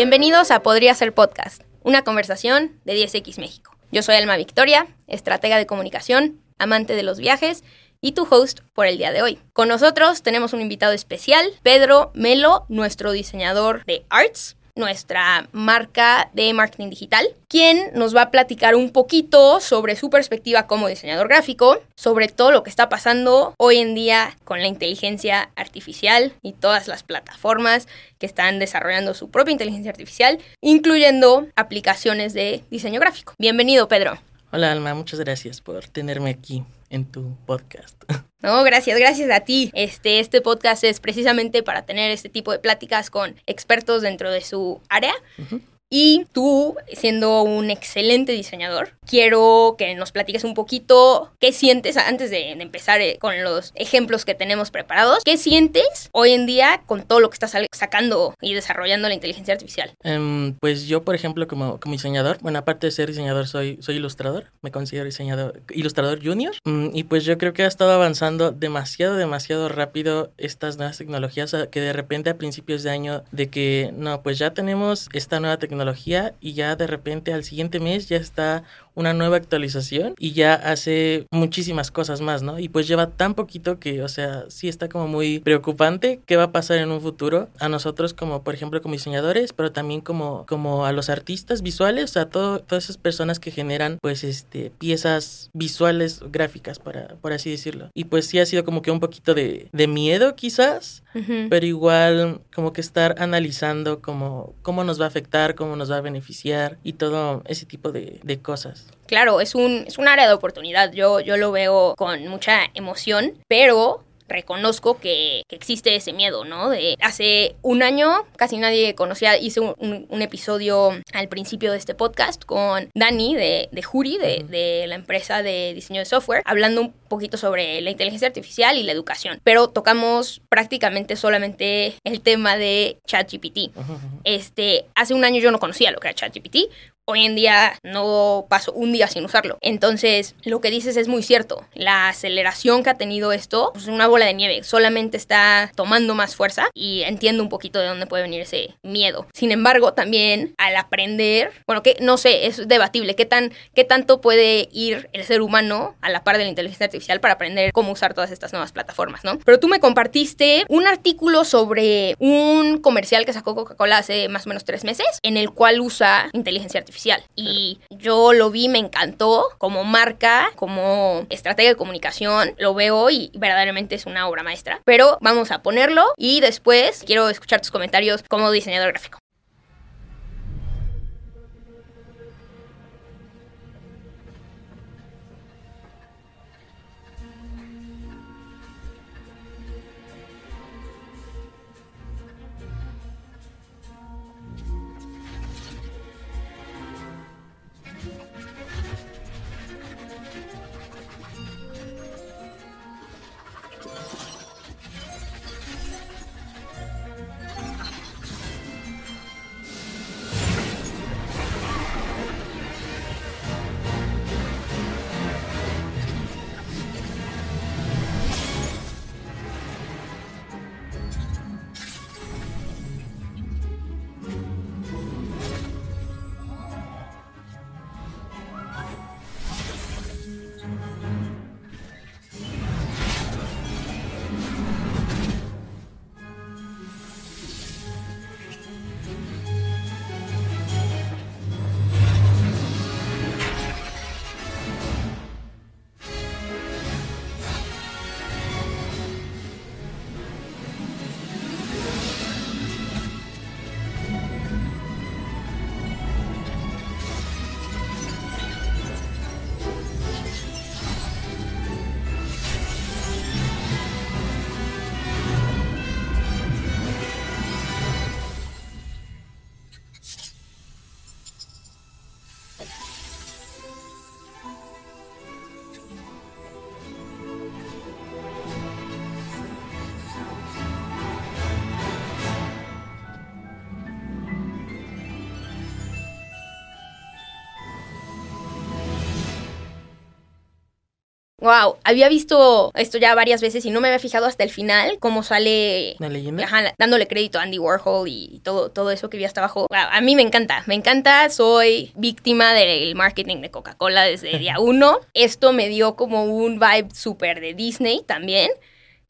Bienvenidos a Podría ser podcast, una conversación de 10X México. Yo soy Alma Victoria, estratega de comunicación, amante de los viajes y tu host por el día de hoy. Con nosotros tenemos un invitado especial, Pedro Melo, nuestro diseñador de arts, nuestra marca de marketing digital, quien nos va a platicar un poquito sobre su perspectiva como diseñador gráfico, sobre todo lo que está pasando hoy en día con la inteligencia artificial y todas las plataformas que están desarrollando su propia inteligencia artificial, incluyendo aplicaciones de diseño gráfico. Bienvenido, Pedro. Hola, Alma, muchas gracias por tenerme aquí en tu podcast. No, gracias, gracias a ti. Este, este podcast es precisamente para tener este tipo de pláticas con expertos dentro de su área. Y tú, siendo un excelente diseñador, quiero que nos platiques un poquito qué sientes antes de, empezar eh, con los ejemplos que tenemos preparados. ¿Qué sientes hoy en día con todo lo que estás sacando y desarrollando la inteligencia artificial? Em, pues yo, por ejemplo, como, como diseñador, bueno, aparte de ser diseñador, soy, soy ilustrador. Me considero diseñador, ilustrador junior. Mm, y pues yo creo que ha estado avanzando demasiado, demasiado rápido estas nuevas tecnologías que de repente a principios de año de que, no, pues ya tenemos esta nueva tecnología y ya de repente al siguiente mes ya está una nueva actualización y ya hace muchísimas cosas más, ¿no? Y pues lleva tan poquito que, o sea, sí está como muy preocupante qué va a pasar en un futuro a nosotros como, por ejemplo, como diseñadores, pero también como, como a los artistas visuales, a todo, todas esas personas que generan, pues, este, piezas visuales, gráficas, para, por así decirlo. Y pues sí ha sido como que un poquito de, de miedo quizás, pero igual como que estar analizando cómo, cómo nos va a afectar, cómo nos va a beneficiar y todo ese tipo de, de cosas. Claro, es un, es un área de oportunidad. Yo, yo lo veo con mucha emoción, pero reconozco que, existe ese miedo, ¿no? De hace un año casi nadie conocía, hice un, episodio al principio de este podcast con Dani de, de Juri, de, de, la empresa de diseño de software, hablando un poquito sobre la inteligencia artificial y la educación, pero tocamos prácticamente solamente el tema de ChatGPT. Este, hace un año yo no conocía lo que era ChatGPT, hoy en día no paso un día sin usarlo. Entonces, lo que dices es muy cierto. La aceleración que ha tenido esto pues, es una bola de nieve. Solamente está tomando más fuerza y entiendo un poquito de dónde puede venir ese miedo. Sin embargo, también al aprender, bueno, que no sé, es debatible. ¿Qué, tan, qué tanto puede ir el ser humano a la par de la inteligencia artificial para aprender cómo usar todas estas nuevas plataformas, ¿no? Pero tú me compartiste un artículo sobre un comercial que sacó Coca-Cola hace más o menos tres meses, en el cual usa inteligencia artificial y yo lo vi, me encantó como marca, como estrategia de comunicación, lo veo y verdaderamente es una obra maestra. Pero vamos a ponerlo y después quiero escuchar tus comentarios como diseñador gráfico. Wow, había visto esto ya varias veces y no me había fijado hasta el final cómo sale ¿La leyenda? Ajá, dándole crédito a Andy Warhol y todo, todo eso que vi hasta abajo. Wow, a mí me encanta, me encanta, soy víctima del marketing de Coca-Cola desde día uno. Esto me dio como un vibe súper de Disney también.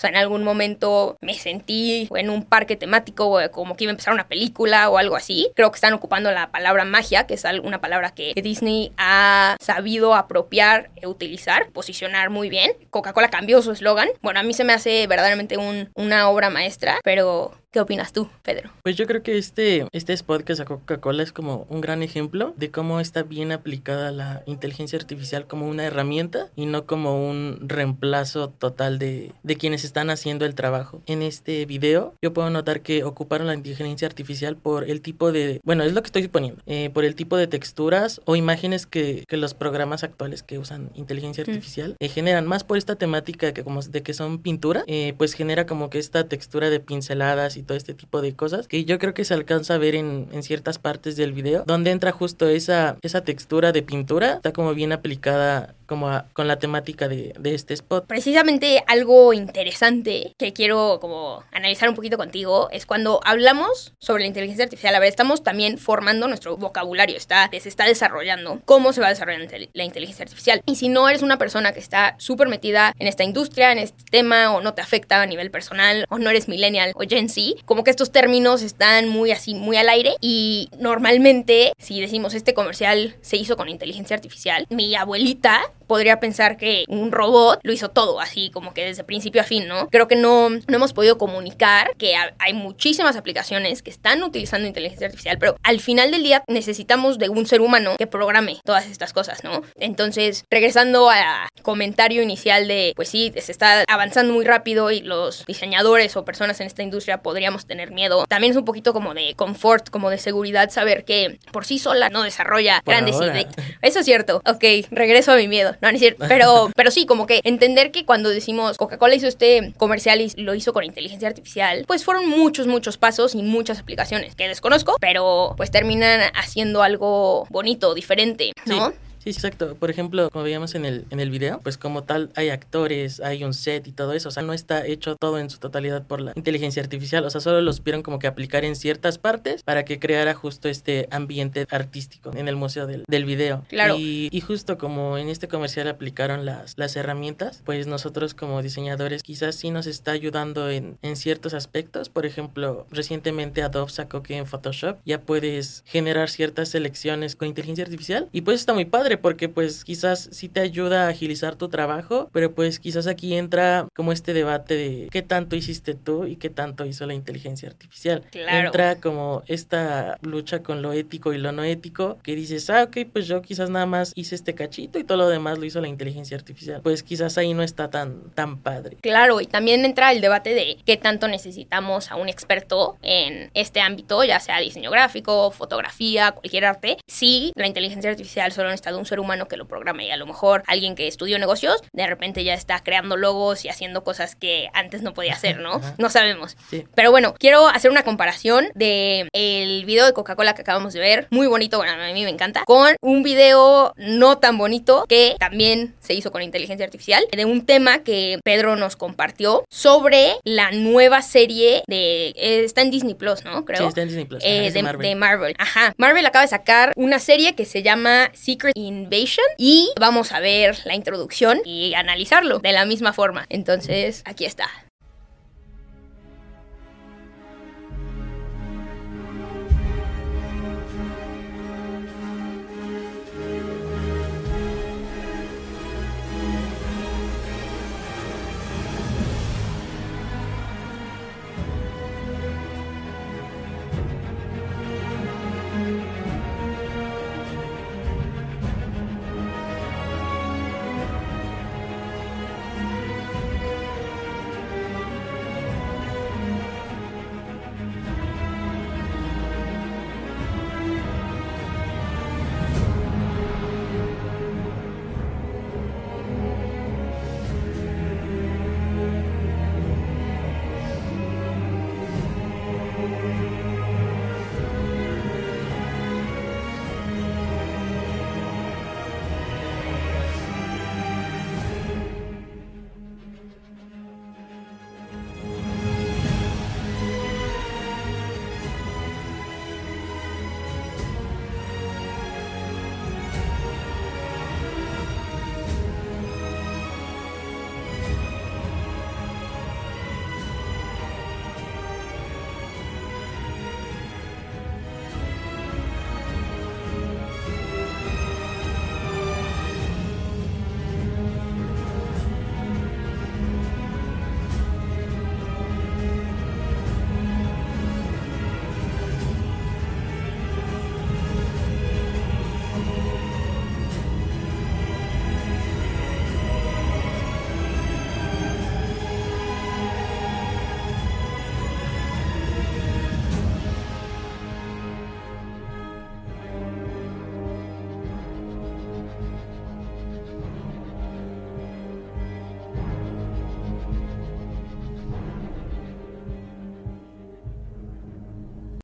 O sea, en algún momento me sentí en un parque temático, como que iba a empezar una película o algo así. Creo que están ocupando la palabra magia, que es una palabra que Disney ha sabido apropiar e utilizar, posicionar muy bien. Coca-Cola cambió su eslogan. Bueno, a mí se me hace verdaderamente un- una obra maestra, pero ¿qué opinas tú, Pedro? Pues yo creo que este, este spot que sacó Coca-Cola es como un gran ejemplo de cómo está bien aplicada la inteligencia artificial como una herramienta y no como un reemplazo total de, de quienes están haciendo el trabajo. En este video yo puedo notar que ocuparon la inteligencia artificial por el tipo de, bueno, es lo que estoy suponiendo, eh, por el tipo de texturas o imágenes que, que los programas actuales que usan inteligencia Mm. artificial eh, generan, más por esta temática que como de que son pintura, eh, pues genera como que esta textura de pinceladas y todo este tipo de cosas que yo creo que se alcanza a ver en, en ciertas partes del video, donde entra justo esa, esa textura de pintura, está como bien aplicada como a- con la temática de, de este spot. Precisamente algo interesante que quiero como analizar un poquito contigo es cuando hablamos sobre la inteligencia artificial. A ver, estamos también formando nuestro vocabulario, está, se está desarrollando. ¿Cómo se va a desarrollar la inte- la inteligencia artificial? Y si no eres una persona que está súper metida en esta industria, en este tema, o no te afecta a nivel personal, o no eres millennial o Gen Z, como que estos términos están muy así, muy al aire. Y normalmente, si decimos este comercial se hizo con inteligencia artificial, mi abuelita podría pensar que un robot lo hizo todo, así como que desde principio a fin, ¿no? Creo que no, no hemos podido comunicar que ha- hay muchísimas aplicaciones que están utilizando inteligencia artificial, pero al final del día necesitamos de un ser humano que programe todas estas cosas, ¿no? Entonces, regresando al comentario inicial de, pues sí, se está avanzando muy rápido y los diseñadores o personas en esta industria podríamos tener miedo. También es un poquito como de confort, como de seguridad, saber que por sí sola no desarrolla Por grandes ideas. Eso es cierto. Ok, regreso a mi miedo. No, no es cierto. Pero, pero sí, como que entender que cuando decimos Coca-Cola hizo este comercial y lo hizo con inteligencia artificial, pues fueron muchos, muchos pasos y muchas aplicaciones que desconozco, pero pues terminan haciendo algo bonito, diferente, ¿no? Sí. Sí, exacto. Por ejemplo, como veíamos en el, en el video, pues como tal hay actores, hay un set y todo eso. O sea, no está hecho todo en su totalidad por la inteligencia artificial. O sea, solo lo supieron como que aplicar en ciertas partes para que creara justo este ambiente artístico en el museo del, del video. Claro. Y, y justo como en este comercial aplicaron las, las herramientas, pues nosotros como diseñadores quizás sí nos está ayudando en, en ciertos aspectos. Por ejemplo, recientemente Adobe sacó que en Photoshop ya puedes generar ciertas selecciones con inteligencia artificial y pues está muy padre porque pues quizás sí te ayuda a agilizar tu trabajo, pero pues quizás aquí entra como este debate de qué tanto hiciste tú y qué tanto hizo la inteligencia artificial. Claro. Entra como esta lucha con lo ético y lo no ético que dices, ah, ok, pues yo quizás nada más hice este cachito y todo lo demás lo hizo la inteligencia artificial. Pues quizás ahí no está tan, tan padre. Claro, y también entra el debate de qué tanto necesitamos a un experto en este ámbito, ya sea diseño gráfico, fotografía, cualquier arte. Si la inteligencia artificial solo necesita de un ser humano que lo programe y a lo mejor alguien que estudió negocios, de repente ya está creando logos y haciendo cosas que antes no podía hacer, ¿no? Ajá. No sabemos. Sí. Pero bueno, quiero hacer una comparación de el video de Coca-Cola que acabamos de ver, muy bonito, bueno, a mí me encanta, con un video no tan bonito que también se hizo con inteligencia artificial, de un tema que Pedro nos compartió sobre la nueva serie de... eh, está en Disney Plus, ¿no? Creo. Sí, está en Disney Plus. Eh, de, de Marvel. de Marvel. Ajá. Marvel acaba de sacar una serie que se llama Secret Invasion y vamos a ver la introducción y analizarlo de la misma forma. Entonces, aquí está.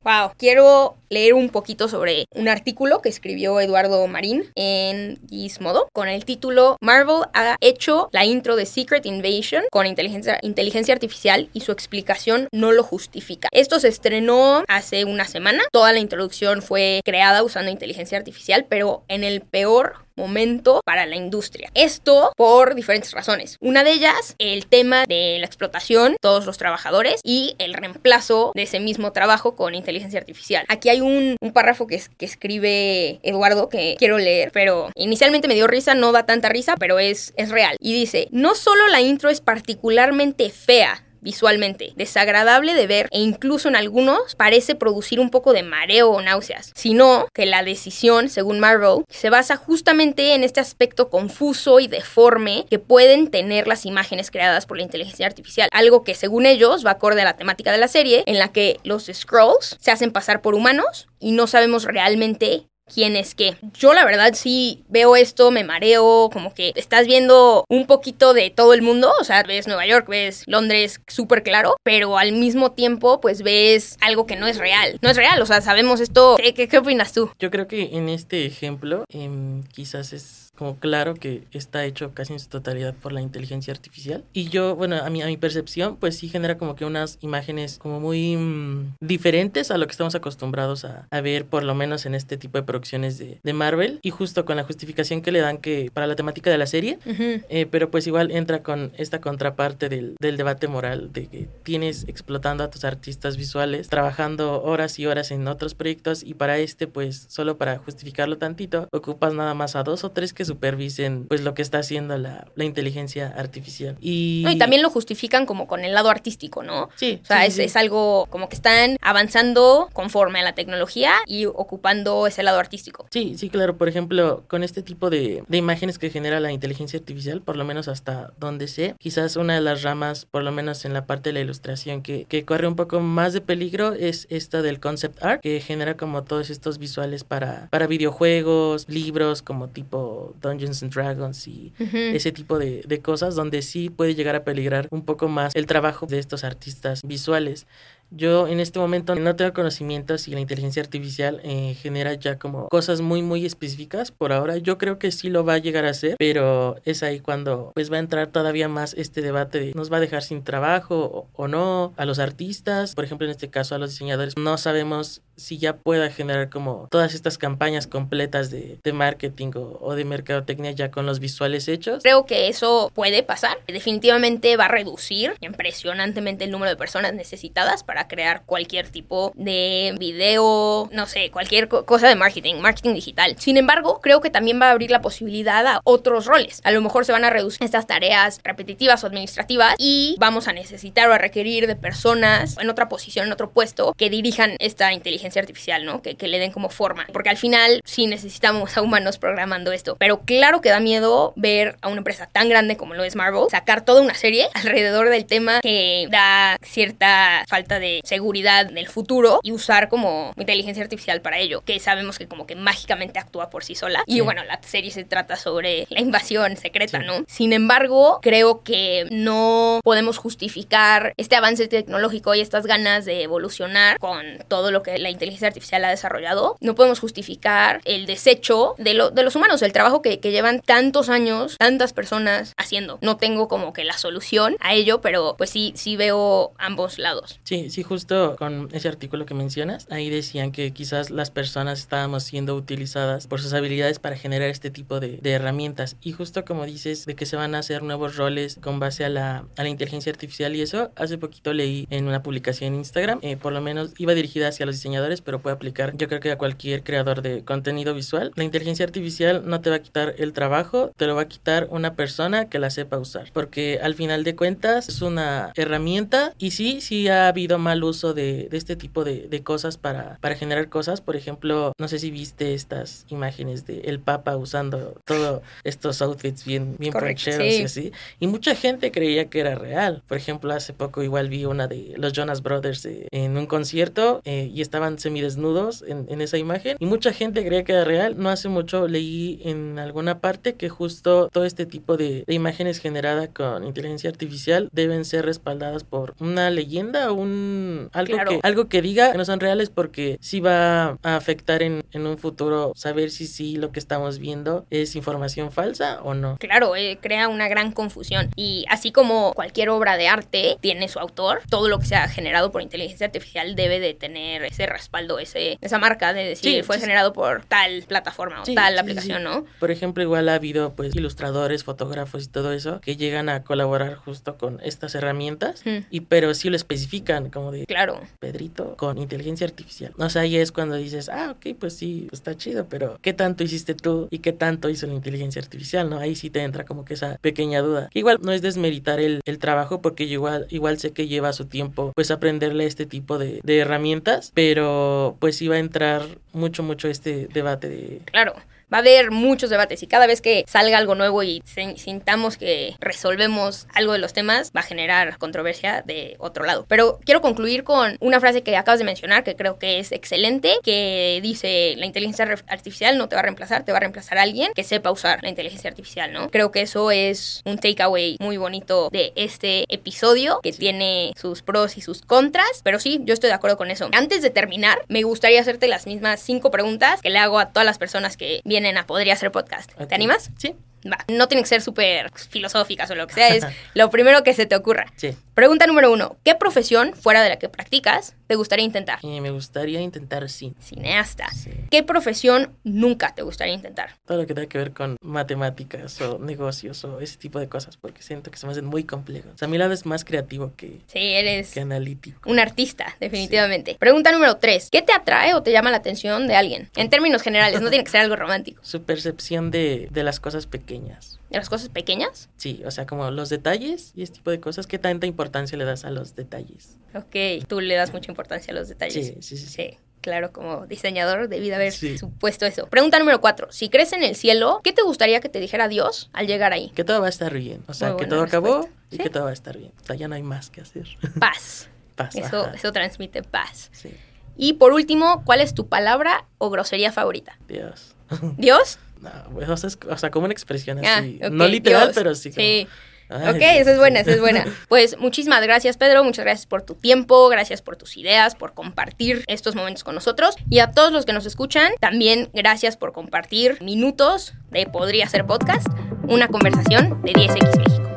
Wow, quiero leer un poquito sobre un artículo que escribió Eduardo Marín en Gizmodo con el título Marvel ha hecho la intro de Secret Invasion con inteligencia, inteligencia artificial y su explicación no lo justifica. Esto se estrenó hace una semana. Toda la introducción fue creada usando inteligencia artificial, pero en el peor momento para la industria. Esto por diferentes razones. Una de ellas, el tema de la explotación, todos los trabajadores y el reemplazo de ese mismo trabajo con inteligencia artificial. Aquí hay un, párrafo que, que escribe Eduardo que quiero leer, pero inicialmente me dio risa, no da tanta risa, pero es, es real. Y dice, no solo la intro es particularmente fea, visualmente, desagradable de ver e incluso en algunos parece producir un poco de mareo o náuseas, sino que la decisión, según Marvel, se basa justamente en este aspecto confuso y deforme que pueden tener las imágenes creadas por la inteligencia artificial, algo que según ellos va acorde a la temática de la serie, en la que los Scrolls se hacen pasar por humanos y no sabemos realmente quién es qué. Yo la verdad sí veo esto, me mareo, como que estás viendo un poquito de todo el mundo, o sea, ves Nueva York, ves Londres súper claro, pero al mismo tiempo pues ves algo que no es real. No es real, o sea, sabemos esto. ¿Qué, opinas tú? Yo creo que en este ejemplo em, quizás es como claro que está hecho casi en su totalidad por la inteligencia artificial. Y yo, bueno, a mi, a mi percepción, pues sí genera como que unas imágenes como muy mm, diferentes a lo que estamos acostumbrados a, a, ver, por lo menos en este tipo de producciones de, de, Marvel. Y justo con la justificación que le dan que para la temática de la serie, eh, pero pues igual entra con esta contraparte del, del debate moral de que tienes explotando a tus artistas visuales, trabajando horas y horas en otros proyectos y para este, pues solo para justificarlo tantito, ocupas nada más a dos o tres que supervisen pues lo que está haciendo la, la inteligencia artificial. Y... y también lo justifican como con el lado artístico, ¿no? Sí. O sea, es, es, algo como que están avanzando conforme a la tecnología y ocupando ese lado artístico. Sí, sí, claro. Por ejemplo, con este tipo de, de imágenes que genera la inteligencia artificial, por lo menos hasta donde sé, quizás una de las ramas, por lo menos en la parte de la ilustración, que, que corre un poco más de peligro es esta del concept art, que genera como todos estos visuales para, para videojuegos, libros, como tipo Dungeons and Dragons y ese tipo de, de cosas donde sí puede llegar a peligrar un poco más el trabajo de estos artistas visuales. Yo en este momento no tengo conocimiento si la inteligencia artificial eh, genera ya como cosas muy muy específicas por ahora. Yo creo que sí lo va a llegar a hacer, pero es ahí cuando pues va a entrar todavía más este debate de nos va a dejar sin trabajo o, no a los artistas, por ejemplo en este caso a los diseñadores. No sabemos si ya pueda generar como todas estas campañas completas de, de marketing o, o, de mercadotecnia ya con los visuales hechos. Creo que eso puede pasar. Definitivamente va a reducir impresionantemente el número de personas necesitadas para crear cualquier tipo de video, no sé, cualquier co cosa de marketing, marketing digital. Sin embargo, creo que también va a abrir la posibilidad a otros roles. A lo mejor se van a reducir estas tareas repetitivas o administrativas y vamos a necesitar o a requerir de personas en otra posición, en otro puesto, que dirijan esta inteligencia artificial, ¿no? Que, que, le den como forma. Porque al final sí necesitamos a humanos programando esto. Pero claro que da miedo ver a una empresa tan grande como lo es Marvel sacar toda una serie alrededor del tema que da cierta falta de seguridad en el futuro y usar como inteligencia artificial para ello. Que sabemos que como que mágicamente actúa por sí sola. Y sí. bueno, la serie se trata sobre la invasión secreta, sí. ¿no? Sin embargo, creo que no podemos justificar este avance tecnológico y estas ganas de evolucionar con todo lo que la inteligencia artificial ha desarrollado, no podemos justificar el desecho de, lo, de los humanos, el trabajo que, que, llevan tantos años, tantas personas haciendo. No tengo como que la solución a ello, pero pues sí, sí veo ambos lados. Sí, sí, justo con ese artículo que mencionas, ahí decían que quizás las personas estábamos siendo utilizadas por sus habilidades para generar este tipo de, de herramientas. Y justo como dices, de que se van a hacer nuevos roles con base a la, a la inteligencia artificial y eso, hace poquito leí en una publicación en Instagram, eh, por lo menos iba dirigida hacia los diseñadores, pero puede aplicar yo creo que a cualquier creador de contenido visual. La inteligencia artificial no te va a quitar el trabajo, te lo va a quitar una persona que la sepa usar, porque al final de cuentas es una herramienta y sí, sí ha habido mal uso de, de este tipo de, de, cosas para, para generar cosas. Por ejemplo, no sé si viste estas imágenes de el Papa usando todos estos outfits bien, bien poncheros sí. y así, y mucha gente creía que era real. Por ejemplo, hace poco igual vi una de los Jonas Brothers de, en un concierto eh, y estaban semidesnudos en, en esa imagen y mucha gente creía que era real. No hace mucho leí en alguna parte que justo todo este tipo de, de imágenes generadas con inteligencia artificial deben ser respaldadas por una leyenda o un algo, Claro. que, algo que diga que no son reales porque sí va a afectar en, en un futuro saber si sí lo que estamos viendo es información falsa o no. Claro, eh, crea una gran confusión. Y así como cualquier obra de arte tiene su autor, todo lo que sea generado por inteligencia artificial debe de tener ese respaldo, ese, esa marca de decir Sí, fue sí, generado por tal plataforma o Sí, tal aplicación. ¿no? Por ejemplo, igual ha habido pues ilustradores, fotógrafos y todo eso que llegan a colaborar justo con estas herramientas Hmm. y pero sí lo especifican como de Claro, Pedrito con inteligencia artificial. O sea, ahí es cuando dices, ah, ok, pues sí, pues está chido, pero ¿qué tanto hiciste tú y qué tanto hizo la inteligencia artificial? ¿No? Ahí sí te entra como que esa pequeña duda. Que igual no es desmeritar el, el trabajo porque yo igual, igual sé que lleva su tiempo pues aprenderle este tipo de, de herramientas, pero pues va a entrar mucho, mucho este debate de... claro. Va a haber muchos debates y cada vez que salga algo nuevo y sintamos que resolvemos algo de los temas, va a generar controversia de otro lado. Pero quiero concluir con una frase que acabas de mencionar, que creo que es excelente, que dice, la inteligencia artificial no te va a reemplazar, te va a reemplazar a alguien que sepa usar la inteligencia artificial, ¿no? Creo que eso es un takeaway muy bonito de este episodio, que tiene sus pros y sus contras, pero sí, yo estoy de acuerdo con eso. Antes de terminar, me gustaría hacerte las mismas cinco preguntas que le hago a todas las personas que vienen a Podría Ser Podcast. ¿Te animas? Sí, Va. No tienen que ser súper filosóficas o lo que sea, es lo primero que se te ocurra. sí. Pregunta número uno. ¿Qué profesión, fuera de la que practicas, te gustaría intentar? Y me gustaría intentar sí. Cineasta. Sí. ¿Qué profesión nunca te gustaría intentar? Todo lo que tenga que ver con matemáticas o negocios o ese tipo de cosas, porque siento que se me hacen muy complejos. O sea, mi lado es más creativo que, Sí, eres que analítico. un artista, definitivamente. Pregunta número tres. ¿Qué te atrae o te llama la atención de alguien? En términos generales, no tiene que ser algo romántico. Su percepción de, de las cosas pequeñas. ¿De las cosas pequeñas? Sí, o sea, como los detalles y este tipo de cosas. ¿Qué tanta importancia le das a los detalles? Ok, tú le das mucha importancia a los detalles. Sí, sí, sí. sí. Claro, como diseñador debí de haber Sí. supuesto eso. Pregunta número cuatro. Si crees en el cielo, ¿qué te gustaría que te dijera Dios al llegar ahí? Que todo va a estar bien. O sea, Muy que todo acabó y Sí. que todo va a estar bien. O sea, ya no hay más que hacer. Paz. Paz. Eso, ajá. eso transmite paz. Sí, Y por último, ¿cuál es tu palabra o grosería favorita? Dios. ¿Dios? No, pues, o sea, es- o sea, como una expresión Ah, así. No literal, Dios. pero sí. como- Sí. Ay, ok, esa es buena, esa es buena. Pues muchísimas gracias, Pedro. Muchas gracias por tu tiempo, gracias por tus ideas, por compartir estos momentos con nosotros. Y a todos los que nos escuchan, también gracias por compartir minutos de Podría Ser Podcast, una conversación de 10X México.